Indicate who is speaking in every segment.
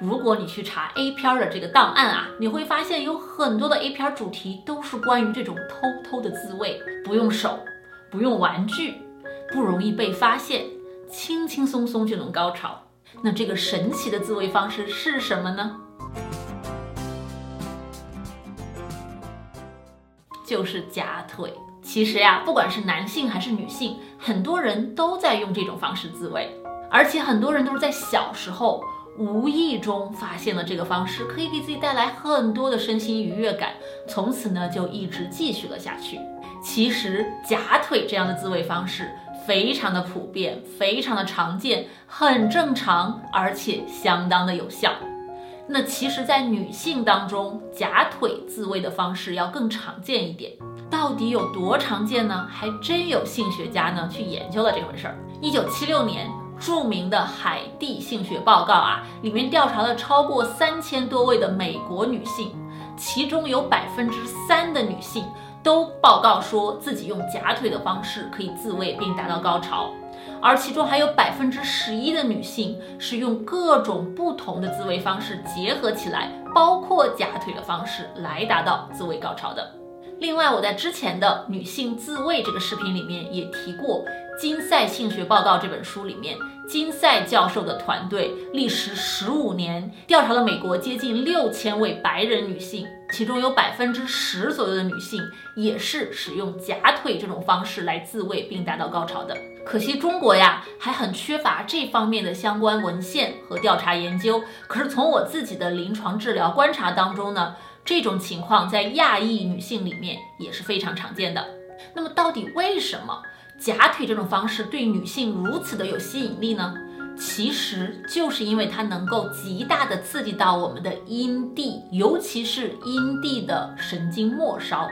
Speaker 1: 如果你去查 A 片的这个档案啊，你会发现有很多的 A 片主题都是关于这种偷偷的自慰，不用手，不用玩具，不容易被发现，轻轻松松就能高潮。那这个神奇的自慰方式是什么呢？就是夹腿。其实呀，不管是男性还是女性，很多人都在用这种方式自慰，而且很多人都是在小时候。无意中发现了这个方式，可以给自己带来很多的身心愉悦感，从此呢就一直继续了下去。其实夹腿这样的自慰方式非常的普遍，非常的常见，很正常，而且相当的有效。那其实，在女性当中，夹腿自慰的方式要更常见一点。到底有多常见呢？还真有性学家呢去研究了这回事儿。一九七六年。著名的海地性学报告啊，里面调查了超过三千多位的美国女性，其中有百分之三的女性都报告说自己用夹腿的方式可以自慰并达到高潮，而其中还有百分之十一的女性是用各种不同的自慰方式结合起来，包括夹腿的方式来达到自慰高潮的。另外，我在之前的女性自慰这个视频里面也提过，《金赛性学报告》这本书里面，金赛教授的团队历时十五年调查了美国接近六千位白人女性，其中有百分之十左右的女性也是使用夹腿这种方式来自慰并达到高潮的。可惜中国呀，还很缺乏这方面的相关文献和调查研究。可是从我自己的临床治疗观察当中呢。这种情况在亚裔女性里面也是非常常见的。那么，到底为什么假腿这种方式对女性如此的有吸引力呢？其实就是因为它能够极大的刺激到我们的阴蒂，尤其是阴蒂的神经末梢。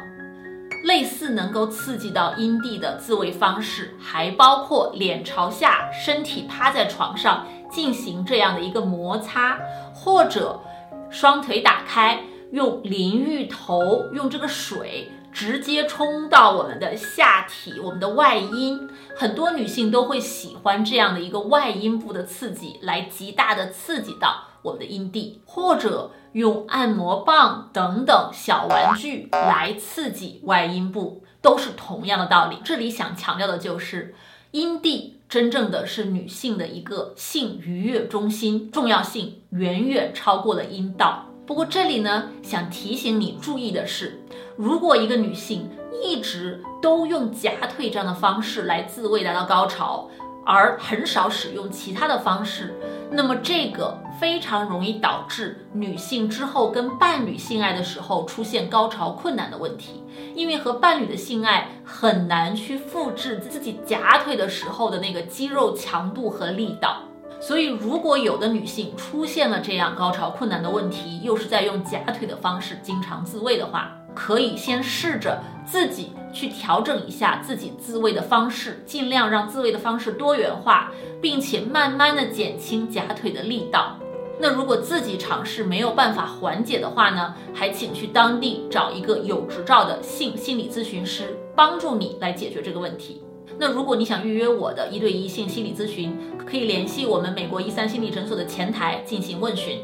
Speaker 1: 类似能够刺激到阴蒂的自慰方式，还包括脸朝下，身体趴在床上进行这样的一个摩擦，或者双腿打开。用淋浴头，用这个水直接冲到我们的下体，我们的外阴，很多女性都会喜欢这样的一个外阴部的刺激，来极大的刺激到我们的阴蒂，或者用按摩棒等等小玩具来刺激外阴部，都是同样的道理。这里想强调的就是，阴蒂真正的是女性的一个性愉悦中心，重要性远远超过了阴道。不过这里呢，想提醒你注意的是，如果一个女性一直都用夹腿这样的方式来自慰达到高潮，而很少使用其他的方式，那么这个非常容易导致女性之后跟伴侣性爱的时候出现高潮困难的问题，因为和伴侣的性爱很难去复制自己夹腿的时候的那个肌肉强度和力道。所以，如果有的女性出现了这样高潮困难的问题，又是在用假腿的方式经常自慰的话，可以先试着自己去调整一下自己自慰的方式，尽量让自慰的方式多元化，并且慢慢的减轻假腿的力道。那如果自己尝试没有办法缓解的话呢，还请去当地找一个有执照的性心理咨询师，帮助你来解决这个问题。那如果你想预约我的一对一性心理咨询，可以联系我们美国一三心理诊所的前台进行问询。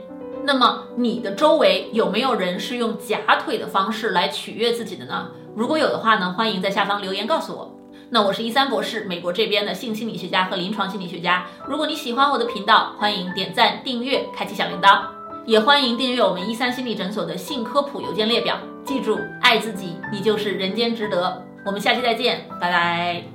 Speaker 1: 那么你的周围有没有人是用假腿的方式来取悦自己的呢？如果有的话呢，欢迎在下方留言告诉我。那我是一三博士，美国这边的性心理学家和临床心理学家。如果你喜欢我的频道，欢迎点赞、订阅、开启小铃铛，也欢迎订阅我们一三心理诊所的性科普邮件列表。记住，爱自己，你就是人间值得。我们下期再见，拜拜。